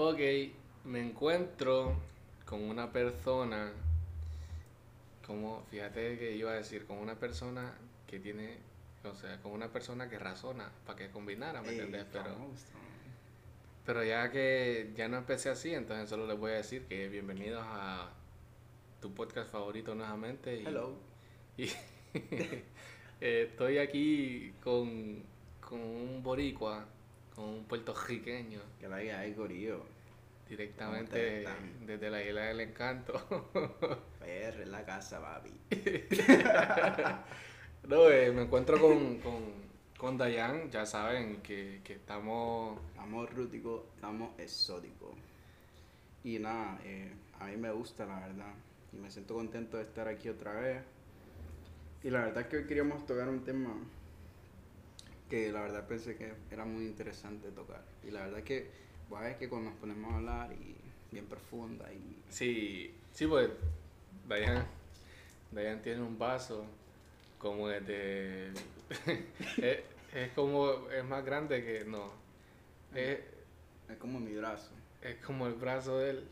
Ok, me encuentro con una persona, como, fíjate que iba a decir, con una persona que tiene, o sea, con una persona que razona para que combinara, ¿me entendés? Pero, pero ya que ya no empecé así, entonces solo les voy a decir que bienvenidos a tu podcast favorito nuevamente. Y, Hello. y eh, estoy aquí con, con un boricua, con un puertorriqueño. Que la hay gorillo. Directamente desde la isla del encanto. PR en la casa, papi. no, eh, me encuentro con, con, con Dayan, ya saben que, que estamos... Estamos rúticos, estamos exóticos. Y nada, eh, a mí me gusta, la verdad. Y me siento contento de estar aquí otra vez. Y la verdad es que hoy queríamos tocar un tema que la verdad pensé que era muy interesante tocar. Y la verdad es que, pues, es que cuando nos ponemos a hablar y bien profunda y... Sí, sí, pues Dayan, Dayan tiene un vaso como el de... es, es como, es más grande que... No, es, Es como mi brazo. es como el brazo de él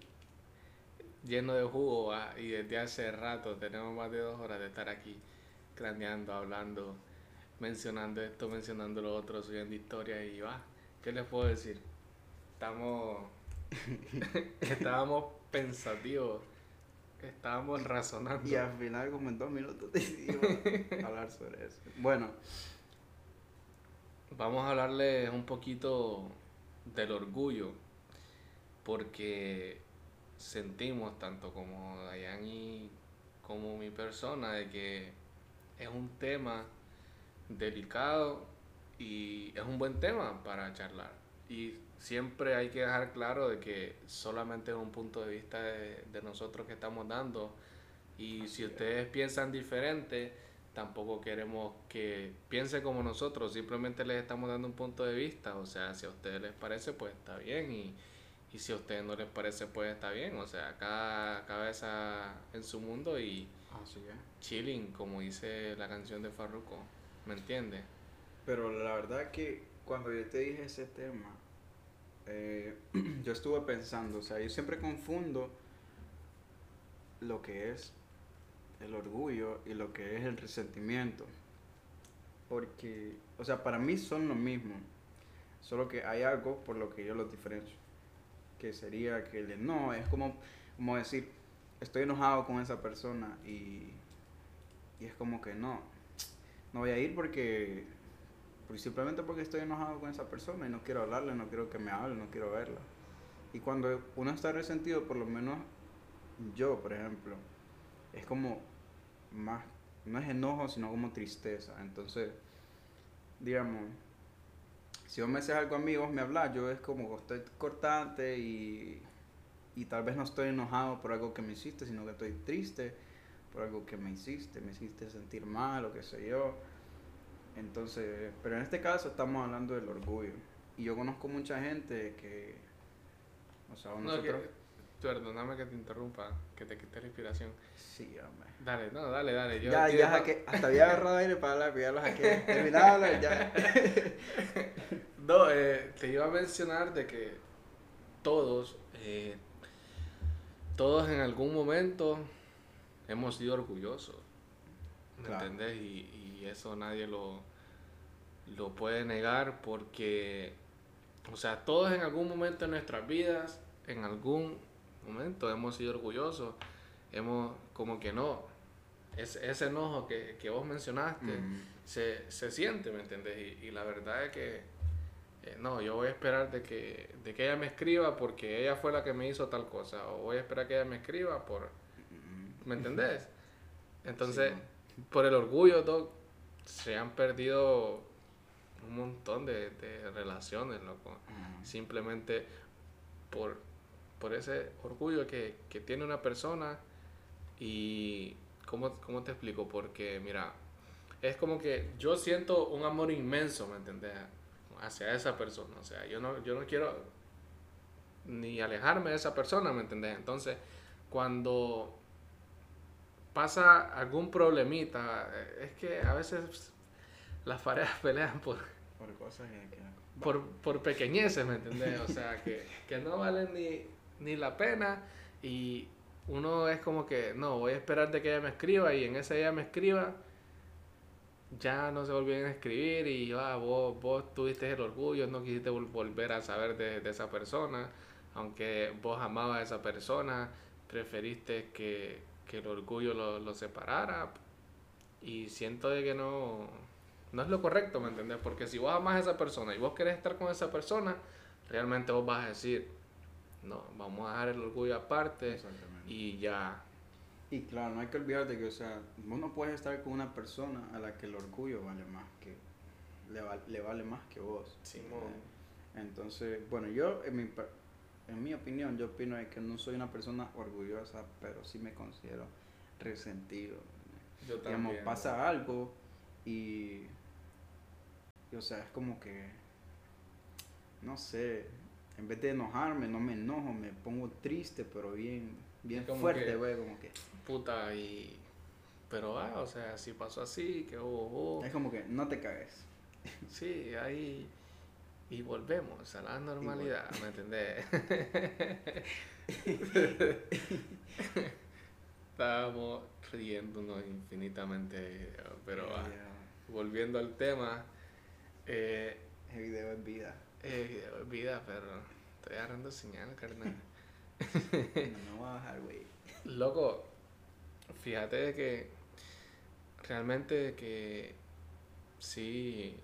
lleno de jugo ah, y desde hace rato tenemos más de dos horas de estar aquí craneando, hablando, mencionando esto, mencionando lo otro, subiendo historias y va, ¿qué les puedo decir? Estamos, estábamos pensativos, estábamos razonando. Y al final, como en dos minutos, decidimos hablar sobre eso. Bueno, Vamos a hablarles un poquito del orgullo, porque sentimos, tanto como Dayan y como mi persona, de que es un tema delicado y es un buen tema para charlar. Y siempre hay que dejar claro de que solamente es un punto de vista de, de nosotros que estamos dando. Y si ustedes piensan diferente, tampoco queremos que piensen como nosotros, simplemente les estamos dando un punto de vista. O sea, si a ustedes les parece, pues está bien. Y, y si a ustedes no les parece, pues está bien. O sea, cada cabeza en su mundo y así es. chilling, como dice la canción de Farruko. ¿Me entiendes? Pero la verdad que cuando yo te dije ese tema, eh, yo estuve pensando, o sea, yo siempre confundo lo que es el orgullo y lo que es el resentimiento. Porque, o sea, para mí son lo mismo, solo que hay algo por lo que yo los diferencio. Que sería que el no, es como, como decir, estoy enojado con esa persona y, y es como que no, no voy a ir porque, simplemente porque estoy enojado con esa persona y no quiero hablarle, no quiero que me hable, no quiero verla. Y cuando uno está resentido, por lo menos yo, por ejemplo, es como más, no es enojo, sino como tristeza. Entonces, digamos, si vos me haces algo amigos, me hablas, yo es como estoy cortante y, y tal vez no estoy enojado por algo que me hiciste, sino que estoy triste por algo que me hiciste, me hiciste sentir mal o qué sé yo. Entonces, pero en este caso estamos hablando del orgullo. Y yo conozco mucha gente que, o sea, No, nosotros... que- perdóname que te interrumpa, que te quite la inspiración. Sí, hombre. Dale, no, dale, dale. Yo ya, ya saqué, hasta había agarrado aire para hablar, ya lo saqué. Terminaba de hablar, ya. No, eh, te iba a mencionar de que todos, eh, todos en algún momento hemos sido orgullosos, ¿me Claro. entendés? Y, y eso nadie lo, lo puede negar porque, o sea, todos en algún momento de nuestras vidas, en algún momento hemos sido orgullosos, hemos, como que no, ese, ese enojo que, que vos mencionaste, se, se siente, ¿me entiendes? Y, y la verdad es que, eh, no, yo voy a esperar de que, de que ella me escriba porque ella fue la que me hizo tal cosa, o voy a esperar que ella me escriba por, ¿me entendés? Entonces, Sí, por el orgullo, Doc, se han perdido un montón de, de relaciones, loco. Simplemente por, por ese orgullo que, que tiene una persona y, ¿cómo, ¿cómo te explico? Porque, mira, es como que yo siento un amor inmenso, ¿me entendés? Hacia esa persona. O sea, yo no, yo no quiero ni alejarme de esa persona, ¿me entendés? Entonces, cuando pasa algún problemita, eh, es que a veces las parejas pelean por, Por cosas que... Por, por pequeñeces, ¿me entendés? O sea, que, que no valen ni, ni la pena y uno es como que, no, voy a esperar de que ella me escriba y en ese ella me escriba, ya no se volvieron a escribir y ah, vos, vos tuviste el orgullo, no quisiste volver a saber de, de esa persona, aunque vos amabas a esa persona, preferiste que, que el orgullo lo, lo, separara y siento de que no, no es lo correcto, ¿me entendés? Porque si vos amas a esa persona y vos querés estar con esa persona, realmente vos vas a decir, no, vamos a dejar el orgullo aparte y ya. Y claro, no hay que olvidar de que, o sea, vos no puedes estar con una persona a la que el orgullo vale más que, le, le vale más que vos. Sí, Entonces, bueno, yo, en mi, en mi opinión, yo opino de que no soy una persona orgullosa, pero sí me considero resentido. Yo también. Digamos, pasa algo y, y, o sea, es como que, no sé, en vez de enojarme, no me enojo, me pongo triste, pero bien, bien fuerte, güey, como que... Puta, y... Pero, ah, o sea, si pasó así, que oh, Es como que no te caes. Sí, ahí... Y volvemos a la normalidad, ¿me entendés? Estábamos riéndonos infinitamente, pero ah, volviendo al tema... Eh, el video es vida. Eh, vida, pero estoy agarrando señal, carnal. no, va a bajar, güey. Loco, fíjate que realmente que sí,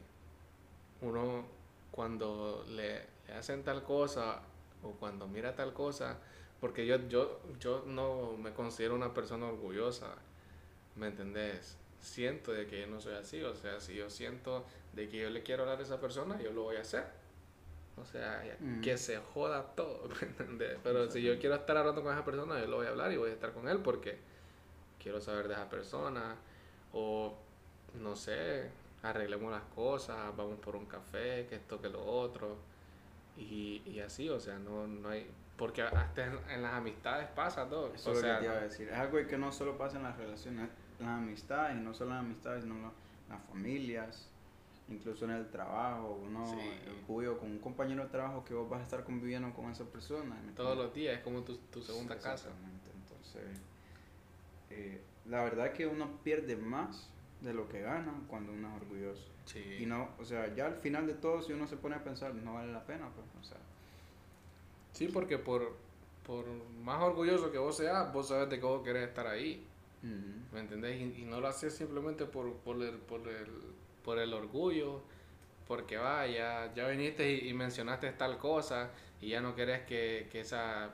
uno cuando le, le, hacen tal cosa o cuando mira tal cosa, porque yo, yo, yo no me considero una persona orgullosa, ¿me entendés? Siento de que yo no soy así, o sea, si yo siento de que yo le quiero hablar a esa persona, yo lo voy a hacer o sea, mm. que se joda todo, Pero si yo quiero estar hablando con esa persona, yo lo voy a hablar y voy a estar con él porque quiero saber de esa persona. O, no sé, arreglemos las cosas, vamos por un café, que esto, que lo otro. Y, y así, o sea, no, no hay... Porque hasta en, las amistades pasa todo. Eso o sea, te iba a decir. Es algo que no solo pasa en las relaciones, las amistades, y no solo en las amistades, sino en las familias incluso en el trabajo, uno orgullo con un compañero de trabajo que vos vas a estar conviviendo con esa persona. Todos los días, es como tu, tu segunda casa. Entonces, eh, la verdad es que uno pierde más de lo que gana cuando uno es orgulloso. Y no, o sea, ya al final de todo, si uno se pone a pensar, no vale la pena, pues, o sea. Sí, porque por, por más orgulloso que vos seas, vos sabes de que vos querés estar ahí. ¿Me entendés? Y, no lo haces simplemente por, por, el, por el por el orgullo, porque vaya, ya viniste y, mencionaste tal cosa y ya no querés que, que, esa,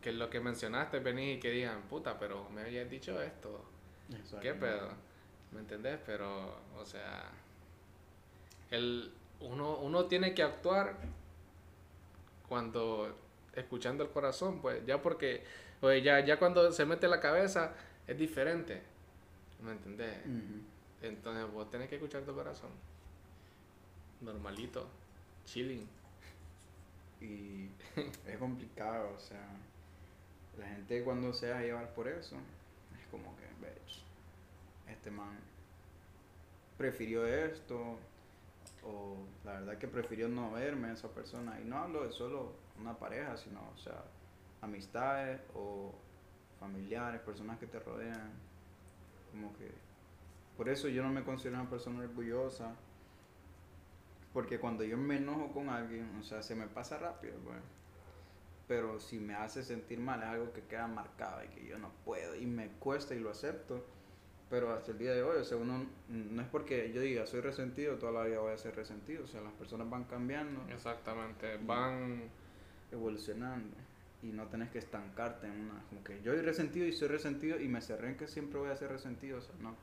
que lo que mencionaste venís y que digan, puta, pero me habías dicho esto. ¿Qué pedo? ¿Me entendés? Pero, o sea, el, uno, uno tiene que actuar cuando escuchando el corazón, pues ya porque pues ya, ya cuando se mete la cabeza es diferente. ¿Me entendés? Entonces vos tenés que escuchar tu corazón. Normalito, chilling. Y es complicado, o sea, la gente cuando se deja llevar por eso, es como que, bitch, este man prefirió esto, o la verdad que prefirió no verme a esa persona. Y no hablo de solo una pareja, sino, o sea, amistades o familiares, personas que te rodean, como que por eso yo no me considero una persona orgullosa. Porque cuando yo me enojo con alguien, o sea, se me pasa rápido, pues. Pero si me hace sentir mal, es algo que queda marcado y que yo no puedo. Y me cuesta y lo acepto. Pero hasta el día de hoy, o sea, uno no es porque yo diga soy resentido, toda la vida voy a ser resentido. O sea, las personas van cambiando. Exactamente, van evolucionando. Y no tenés que estancarte en una. Como que yo soy resentido y soy resentido y me cerré en que siempre voy a ser resentido. O sea, no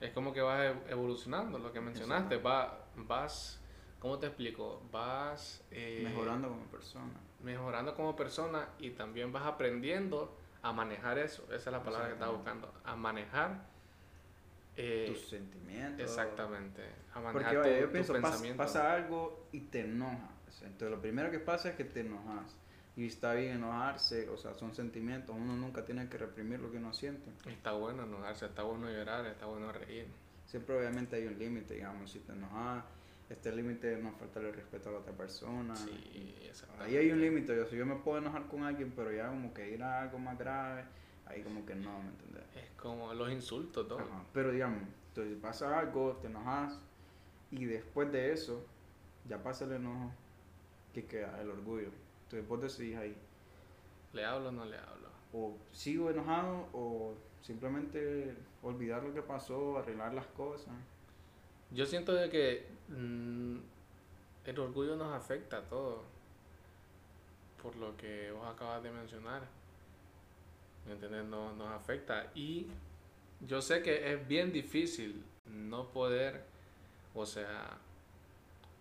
es como que vas evolucionando, lo que mencionaste, va, vas, ¿cómo te explico? Vas... Eh, mejorando como persona. Mejorando como persona y también vas aprendiendo a manejar eso, esa es la palabra que estaba buscando, a manejar... Eh, tus sentimientos. Exactamente, a manejar Porque, yo pienso, pasa, algo y te enoja. Entonces lo primero que pasa es que te enojas y está bien enojarse, o sea, son sentimientos, uno nunca tiene que reprimir lo que uno siente. Está bueno enojarse, está bueno llorar, está bueno reír. Siempre obviamente hay un límite, digamos, si te enojas, este límite no faltarle respeto a la otra persona. Sí, Ahí hay un límite, yo, si yo me puedo enojar con alguien, pero ya como que ir a algo más grave, ahí como que no, ¿me? Es como los insultos, todo. Ajá, Pero digamos, entonces pasa algo, te enojas, y después de eso, ya pasa el enojo, que queda el orgullo. Entonces vos decís ahí, ¿Le hablo o no le hablo? o sigo enojado, o simplemente olvidar lo que pasó, arreglar las cosas. Yo siento de que mm, el orgullo nos afecta a todos. Por lo que vos acabas de mencionar. ¿Me entiendes? Nos, nos afecta. Y yo sé que es bien difícil no poder, o sea,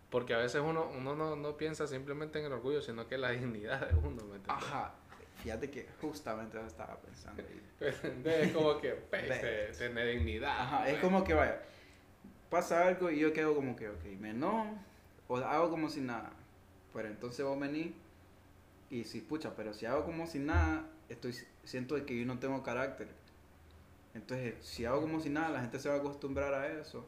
porque a veces uno, uno no, no piensa simplemente en el orgullo, sino que en la dignidad de uno. ¿me entiendes? Ajá, fíjate que justamente eso estaba pensando es como que pues, te- tener dignidad. Ajá, es pues. como que vaya, pasa algo y yo quedo como que, ok, me enojo, o hago como si nada. Pero entonces vos venís y si, pucha, pero si hago como si nada, estoy, siento de que yo no tengo carácter. Entonces, si hago como si nada, la gente se va a acostumbrar a eso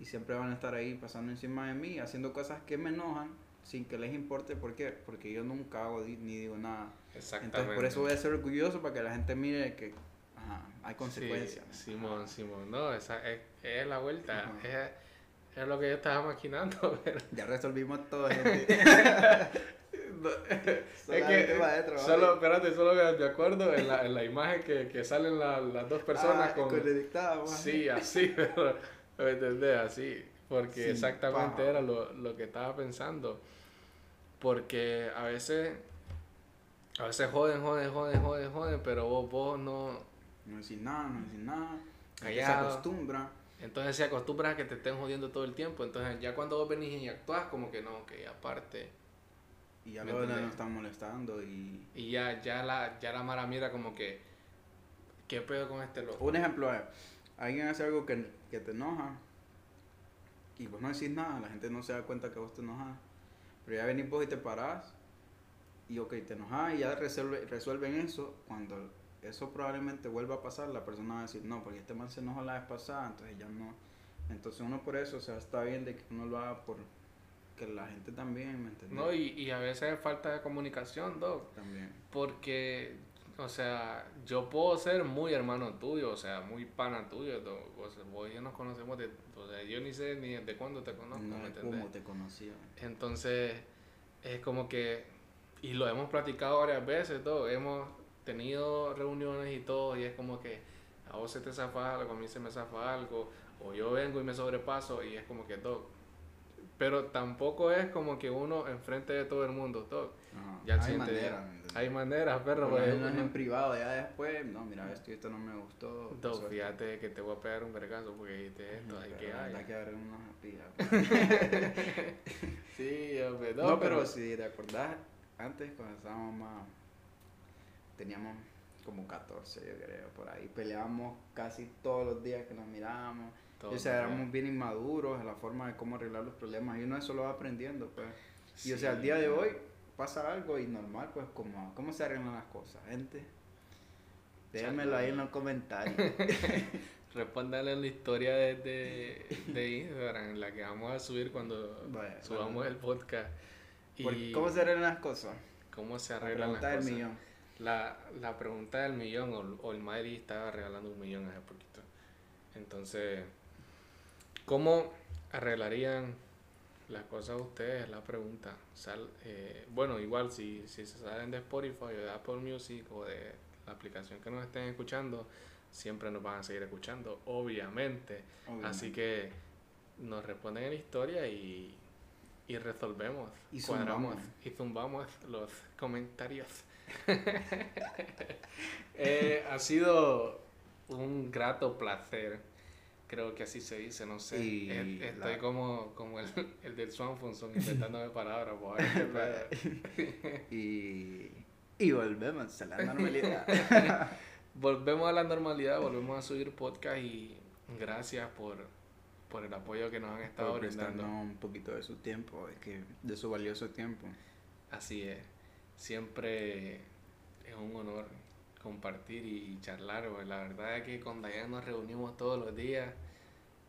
y siempre van a estar ahí pasando encima de mí, haciendo cosas que me enojan sin que les importe. ¿Por qué? Porque yo nunca hago ni digo nada. Exactamente. Entonces, por eso voy a ser orgulloso para que la gente mire que ajá, hay consecuencias. Sí, Simón, Simón, no, esa es, es la vuelta, es, es lo que yo estaba maquinando, pero Ya resolvimos todo, gente. es que ¿vale? solo, espérate, solo me me acuerdo en la, en la imagen que, que salen la- las dos personas Ah, con, el dictado, man. sí, así, pero, ¿me entendés? Así, porque Sí, exactamente paja. era lo, lo que estaba pensando, porque a veces, a veces joden, joden, joden, joden, joden, pero vos, vos no, No decir nada, no decir nada. Gente Se acostumbra. Entonces se acostumbra a que te estén jodiendo todo el tiempo. Entonces ya cuando vos venís y actuás como que no, que aparte. Y ya ¿Me luego ya entendés? nos están molestando. Y... Y ya, ya la, ya la mara mira como que, ¿qué pedo con este loco? Un ejemplo es, alguien hace algo que, que te enoja y vos no decís nada, la gente no se da cuenta que vos te enojas. Pero ya venís vos y te parás y ok, te enojas y ya resuelve, resuelven eso. Cuando eso probablemente vuelva a pasar, la persona va a decir, no, porque este man se enojó la vez pasada, entonces ya no. Entonces uno por eso, o sea, está bien de que uno lo haga por que la gente también, ¿me entiendes? No, y, y a veces es falta de comunicación, Doc. También. Porque, o sea, yo puedo ser muy hermano tuyo, o sea, muy pana tuyo. Doc. O sea, vos y yo nos conocemos de, o sea, yo ni sé ni de cuándo te conozco, No ¿me es entendés? como te conocía. Entonces, es como que, y lo hemos platicado varias veces, todo, hemos tenido reuniones y todo, y es como que a vos se te zafa algo, a mí se me zafa algo, o yo vengo y me sobrepaso, y es como que todo. Pero tampoco es como que uno enfrente de todo el mundo, todo. Ajá. Ya hay maneras. Hay maneras, perro, pues, uno- en privado, ya después, no, mira, esto y esto no me gustó. Fíjate que te voy a pegar un vergazo porque dijiste esto, hay Pero que hay. que haber unos espías. Sí, hombre, No, pero si te acordás, antes cuando estábamos más, teníamos como 14, yo creo, por ahí. Peleábamos casi todos los días que nos mirábamos. Todos o sea, éramos bien inmaduros en la forma de cómo arreglar los problemas. Y uno eso lo va aprendiendo, pues. Y o sea, al día de hoy pasa algo y normal, pues, como, ¿cómo se arreglan las cosas, gente? Déjenmelo ahí en los comentarios. Respóndale en la historia de, de, de Instagram, en la que vamos a subir cuando subamos vale. el podcast. Y ¿Cómo se arreglan las cosas? cómo se La arreglan las cosas. millón. La, la pregunta del millón, o, o el Madrid estaba regalando un millón hace poquito. Entonces, ¿cómo arreglarían las cosas ustedes? Es la pregunta. Sal- eh, bueno, igual si, si se salen de Spotify o de Apple Music o de la aplicación que nos estén escuchando, siempre nos van a seguir escuchando, obviamente. Obviamente. Así que nos responden en la historia y, y resolvemos, Y cuadramos zumbamos. y zumbamos los comentarios. Eh, ha sido un grato placer, creo que así se dice, no sé. Y Eh, Estoy la- como, como el, el del Swanfonson inventándome palabras. y, y volvemos a la normalidad. volvemos a la normalidad, volvemos a subir podcast y gracias por, por el apoyo que nos han estado Por brindando. un poquito de su tiempo, es que de su valioso tiempo. Así es. Siempre es un honor compartir y charlar. pues, La verdad es que con Dayan nos reunimos todos los días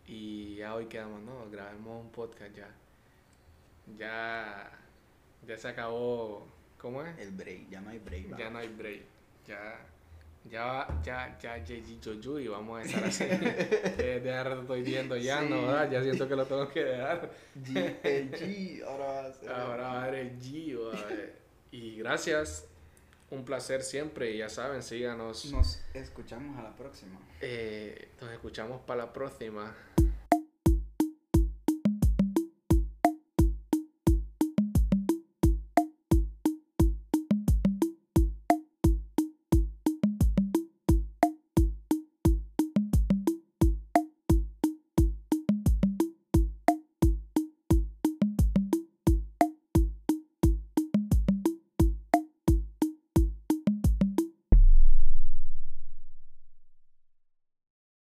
y ya hoy quedamos, no, grabemos un podcast ya. Ya, ya se acabó. ¿Cómo es? El break, ya no hay break. Ya no hay break. Ya, ya, ya, ya, ya, y vamos a estar así. eh, de rato estoy viendo ya, Sí. ¿no? ¿verdad? Ya siento que lo tengo que dejar. G, el G, ahora va a ser. Ahora va a ver el G, ¿vale? Y gracias. Un placer siempre. Ya saben, síganos. Nos escuchamos a la próxima. Eh, nos escuchamos para la próxima.